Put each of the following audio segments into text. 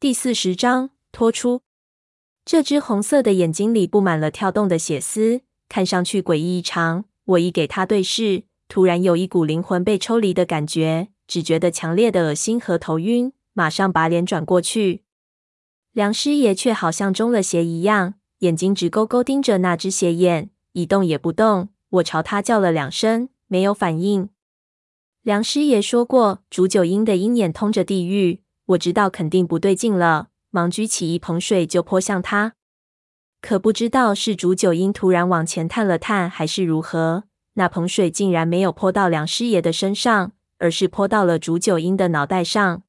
第四十章拖出。这只红色的眼睛里布满了跳动的血丝，看上去诡异异常。我一给他对视，突然有一股灵魂被抽离的感觉，只觉得强烈的恶心和头晕，马上把脸转过去。梁师爷却好像中了邪一样，眼睛直勾勾盯着那只邪眼，一动也不动。我朝他叫了两声，没有反应。梁师爷说过，煮九阴的鹰眼通着地狱。我知道肯定不对劲了，忙举起一盆水就泼向他。可不知道是煮酒鹰突然往前探了探，还是如何，那盆水竟然没有泼到梁师爷的身上，而是泼到了煮酒鹰的脑袋上。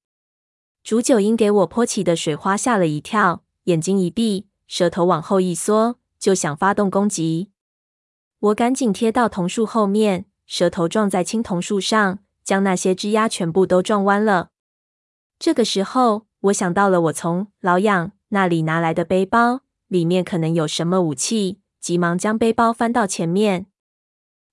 煮酒鹰给我泼起的水花吓了一跳，眼睛一闭，舌头往后一缩，就想发动攻击。我赶紧贴到桐树后面，舌头撞在青铜树上，将那些枝丫全部都撞弯了。这个时候，我想到了我从老养那里拿来的背包，里面可能有什么武器，急忙将背包翻到前面。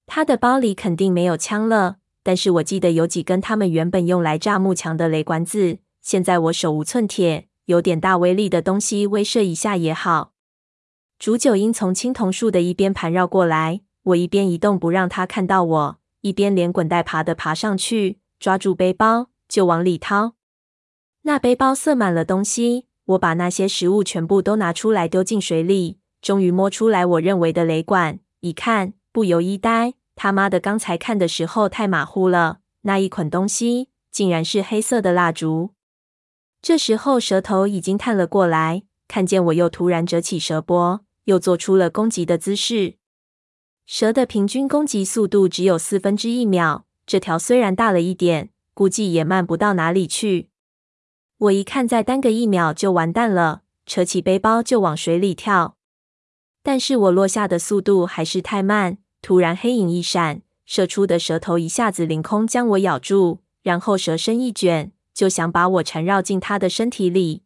他的包里肯定没有枪了，但是我记得有几根他们原本用来炸幕墙的雷管子。现在我手无寸铁，有点大威力的东西威慑一下也好。竹九英从青铜树的一边盘绕过来，我一边移动不让他看到我，一边连滚带爬的爬上去，抓住背包就往里掏。那背包塞满了东西，我把那些食物全部都拿出来丢进水里，终于摸出来我认为的雷管，一看不由一呆，他妈的，刚才看的时候太马虎了，那一捆东西竟然是黑色的蜡烛。这时候蛇头已经探了过来，看见我又突然折起蛇脖，又做出了攻击的姿势。蛇的平均攻击速度只有四分之一秒，这条虽然大了一点，估计也慢不到哪里去。我一看，再耽搁一秒就完蛋了，扯起背包就往水里跳。但是我落下的速度还是太慢，突然黑影一闪，射出的蛇头一下子凌空将我咬住，然后蛇身一卷，就想把我缠绕进他的身体里。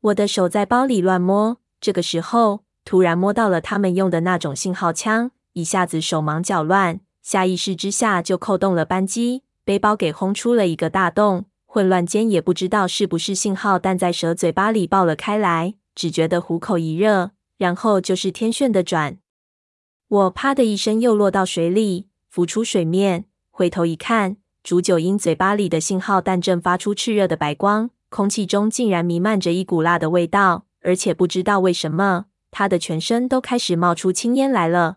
我的手在包里乱摸，这个时候突然摸到了他们用的那种信号枪，一下子手忙脚乱，下意识之下就扣动了扳机，背包给轰出了一个大洞。混乱间，也不知道是不是信号弹在蛇嘴巴里爆了开来，只觉得虎口一热，然后就是天旋地转。我啪的一声又落到水里，浮出水面，回头一看，竹九鹰嘴巴里的信号弹正发出炽热的白光，空气中竟然弥漫着一股辣的味道，而且不知道为什么，它的全身都开始冒出青烟来了。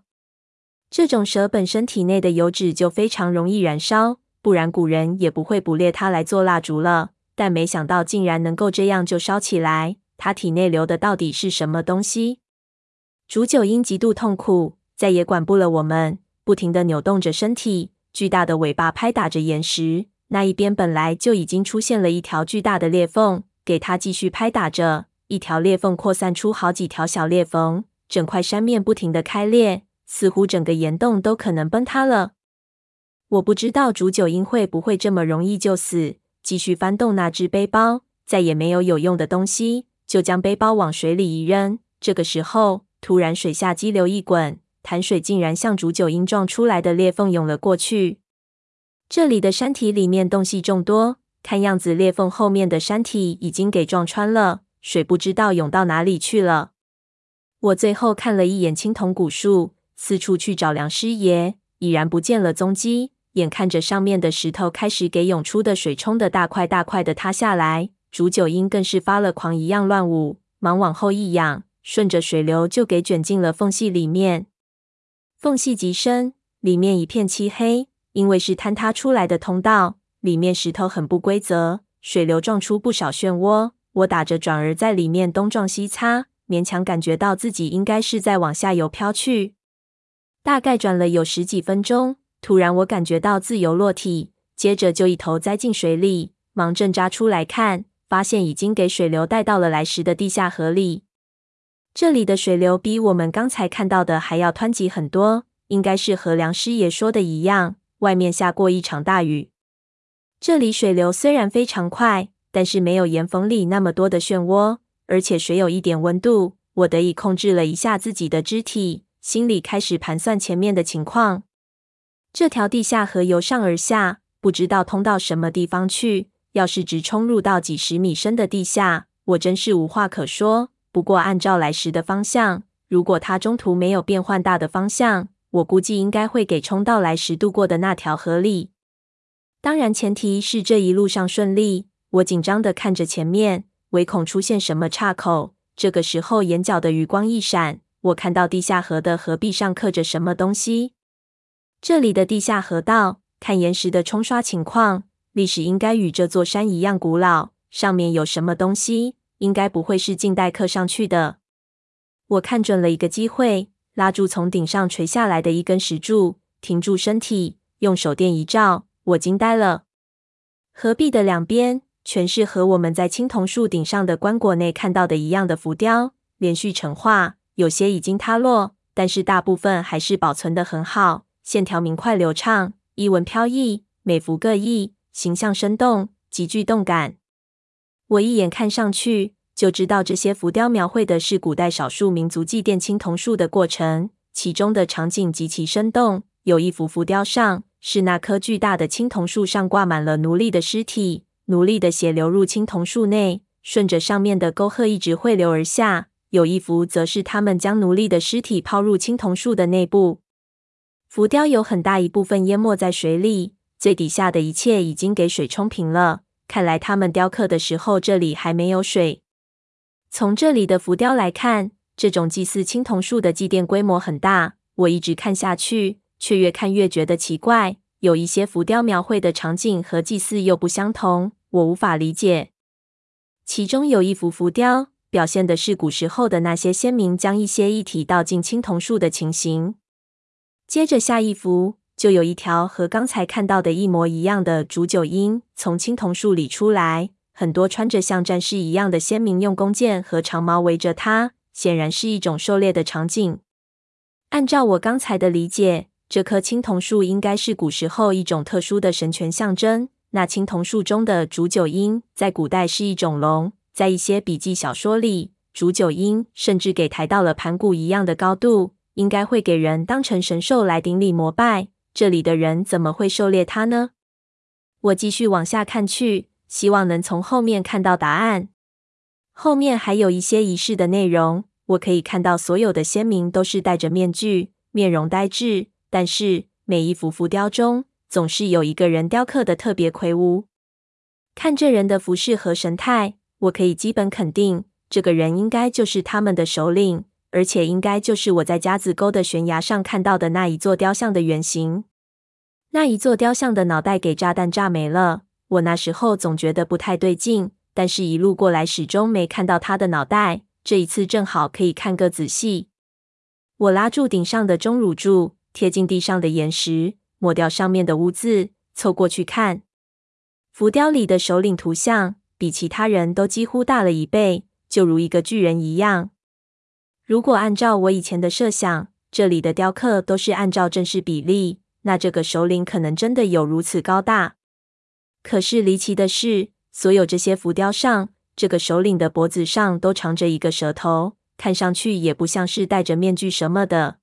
这种蛇本身体内的油脂就非常容易燃烧。不然古人也不会捕猎它来做蜡烛了。但没想到竟然能够这样就烧起来。它体内流的到底是什么东西？煮酒鹰极度痛苦，再也管不了我们，不停地扭动着身体，巨大的尾巴拍打着岩石。那一边本来就已经出现了一条巨大的裂缝，给它继续拍打着，一条裂缝扩散出好几条小裂缝，整块山面不停地开裂，似乎整个岩洞都可能崩塌了。我不知道煮九英会不会这么容易就死。继续翻动那只背包，再也没有有用的东西，就将背包往水里一扔。这个时候，突然水下激流一滚，潭水竟然向煮九英撞出来的裂缝涌了过去。这里的山体里面洞隙众多，看样子裂缝后面的山体已经给撞穿了，水不知道涌到哪里去了。我最后看了一眼青铜古树，四处去找梁师爷，已然不见了踪迹。眼看着上面的石头开始给涌出的水冲得大块大块的塌下来，煮酒鹰更是发了狂一样乱舞，忙往后一仰，顺着水流就给卷进了缝隙里面。缝隙极深，里面一片漆黑，因为是坍塌出来的通道，里面石头很不规则，水流撞出不少漩涡。我打着转儿在里面东撞西擦，勉强感觉到自己应该是在往下游飘去。大概转了有十几分钟。突然，我感觉到自由落体，接着就一头栽进水里，忙挣扎出来看，发现已经给水流带到了来时的地下河里。这里的水流比我们刚才看到的还要湍急很多，应该是和梁师爷说的一样，外面下过一场大雨。这里水流虽然非常快，但是没有岩缝里那么多的漩涡，而且水有一点温度。我得以控制了一下自己的肢体，心里开始盘算前面的情况。这条地下河由上而下，不知道通到什么地方去。要是直冲入到几十米深的地下，我真是无话可说。不过按照来时的方向，如果它中途没有变换大的方向，我估计应该会给冲到来时渡过的那条河里。当然，前提是这一路上顺利。我紧张地看着前面，唯恐出现什么岔口。这个时候，眼角的余光一闪，我看到地下河的河壁上刻着什么东西。这里的地下河道，看岩石的冲刷情况，历史应该与这座山一样古老。上面有什么东西？应该不会是近代刻上去的。我看准了一个机会，拉住从顶上垂下来的一根石柱，停住身体，用手电一照，我惊呆了。河壁的两边全是和我们在青铜树顶上的棺椁内看到的一样的浮雕，连续成画，有些已经塌落，但是大部分还是保存得很好，线条明快流畅，衣纹飘逸，每幅各异，形象生动，极具动感。我一眼看上去就知道，这些浮雕描绘的是古代少数民族祭奠青铜树的过程，其中的场景极其生动。有一幅浮雕上是那棵巨大的青铜树上挂满了奴隶的尸体，奴隶的血流入青铜树内，顺着上面的沟壑一直汇流而下。有一幅则是他们将奴隶的尸体抛入青铜树的内部，浮雕有很大一部分淹没在水里，最底下的一切已经给水冲平了。看来他们雕刻的时候，这里还没有水。从这里的浮雕来看，这种祭祀青铜树的祭奠规模很大。我一直看下去，却越看越觉得奇怪。有一些浮雕描绘的场景和祭祀又不相同，我无法理解。其中有一幅浮雕，表现的是古时候的那些先民将一些遗体倒进青铜树的情形。接着下一幅。就有一条和刚才看到的一模一样的煮酒鹰从青铜树里出来，很多穿着像战士一样的先民用弓箭和长矛围着它，显然是一种狩猎的场景。按照我刚才的理解，这棵青铜树应该是古时候一种特殊的神权象征。那青铜树中的煮酒鹰在古代是一种龙，在一些笔记小说里，煮酒鹰甚至给抬到了盘古一样的高度，应该会给人当成神兽来顶礼膜拜。这里的人怎么会狩猎它呢？我继续往下看去，希望能从后面看到答案。后面还有一些仪式的内容，我可以看到所有的先民都是戴着面具，面容呆滞。但是每一幅浮雕中，总是有一个人雕刻的特别魁梧。看这人的服饰和神态，我可以基本肯定，这个人应该就是他们的首领，而且应该就是我在夹子沟的悬崖上看到的那一座雕像的原型。那一座雕像的脑袋给炸弹炸没了，我那时候总觉得不太对劲，但是一路过来始终没看到他的脑袋。这一次正好可以看个仔细。我拉住顶上的钟乳柱，贴近地上的岩石，抹掉上面的污渍，凑过去看。浮雕里的首领图像比其他人都几乎大了一倍，就如一个巨人一样。如果按照我以前的设想，这里的雕刻都是按照正式比例。那这个首领可能真的有如此高大，可是离奇的是，所有这些浮雕上，这个首领的脖子上都长着一个舌头，看上去也不像是戴着面具什么的。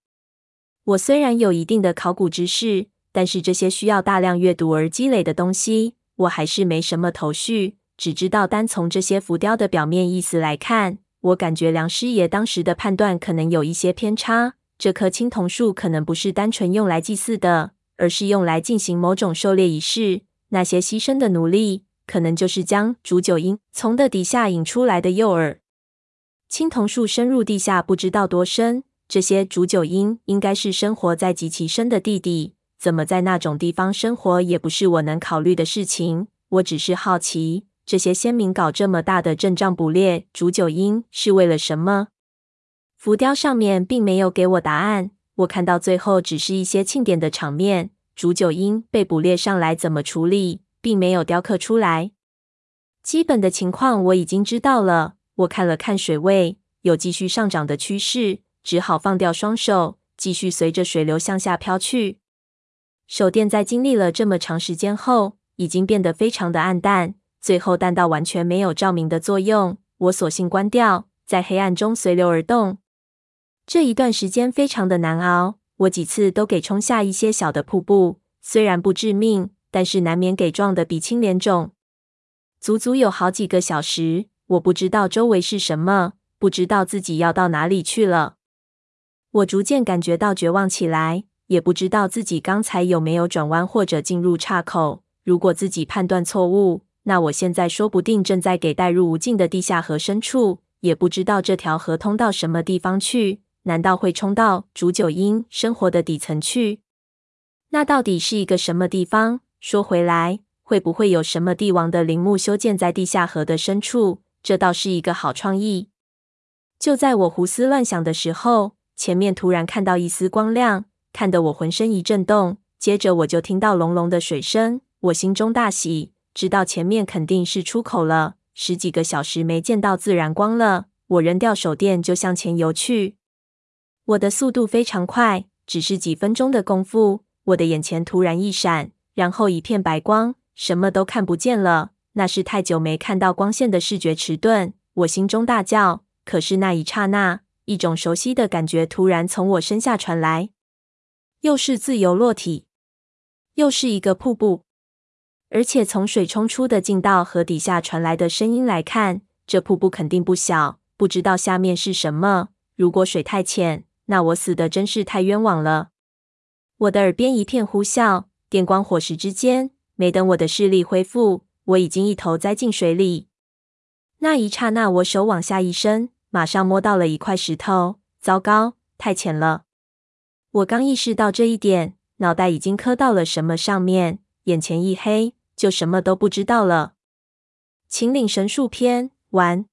我虽然有一定的考古知识，但是这些需要大量阅读而积累的东西，我还是没什么头绪。只知道单从这些浮雕的表面意思来看，我感觉梁师爷当时的判断可能有一些偏差。这棵青铜树可能不是单纯用来祭祀的，而是用来进行某种狩猎仪式。那些牺牲的奴隶，可能就是将煮酒鹰从的底下引出来的诱饵。青铜树深入地下不知道多深，这些煮酒鹰应该是生活在极其深的地底。怎么在那种地方生活，也不是我能考虑的事情。我只是好奇，这些先民搞这么大的阵仗捕猎煮酒鹰是为了什么？浮雕上面并没有给我答案，我看到最后只是一些庆典的场面。煮酒鹰被捕猎上来怎么处理，并没有雕刻出来。基本的情况我已经知道了。我看了看水位，有继续上涨的趋势，只好放掉双手，继续随着水流向下飘去。手电在经历了这么长时间后，已经变得非常的暗淡，最后淡到完全没有照明的作用。我索性关掉，在黑暗中随流而动。这一段时间非常的难熬，我几次都给冲下一些小的瀑布，虽然不致命，但是难免给撞得鼻青脸肿。足足有好几个小时，我不知道周围是什么，不知道自己要到哪里去了。我逐渐感觉到绝望起来，也不知道自己刚才有没有转弯或者进入岔口。如果自己判断错误，那我现在说不定正在给带入无尽的地下河深处，也不知道这条河通到什么地方去。难道会冲到煮酒鹰生活的底层去？那到底是一个什么地方？说回来，会不会有什么帝王的陵墓修建在地下河的深处？这倒是一个好创意。就在我胡思乱想的时候，前面突然看到一丝光亮，看得我浑身一震动。接着我就听到隆隆的水声，我心中大喜，知道前面肯定是出口了。十几个小时没见到自然光了，我扔掉手电就向前游去。我的速度非常快，只是几分钟的功夫，我的眼前突然一闪，然后一片白光，什么都看不见了。那是太久没看到光线的视觉迟钝，我心中大叫。可是那一刹那，一种熟悉的感觉突然从我身下传来，又是自由落体，又是一个瀑布，而且从水冲出的进到河底下传来的声音来看，这瀑布肯定不小。不知道下面是什么，如果水太浅。那我死的真是太冤枉了！我的耳边一片呼啸，电光火石之间，没等我的视力恢复，我已经一头栽进水里。那一刹那，我手往下一伸，马上摸到了一块石头。糟糕，太浅了！我刚意识到这一点，脑袋已经磕到了什么上面，眼前一黑，就什么都不知道了。秦岭神树篇完。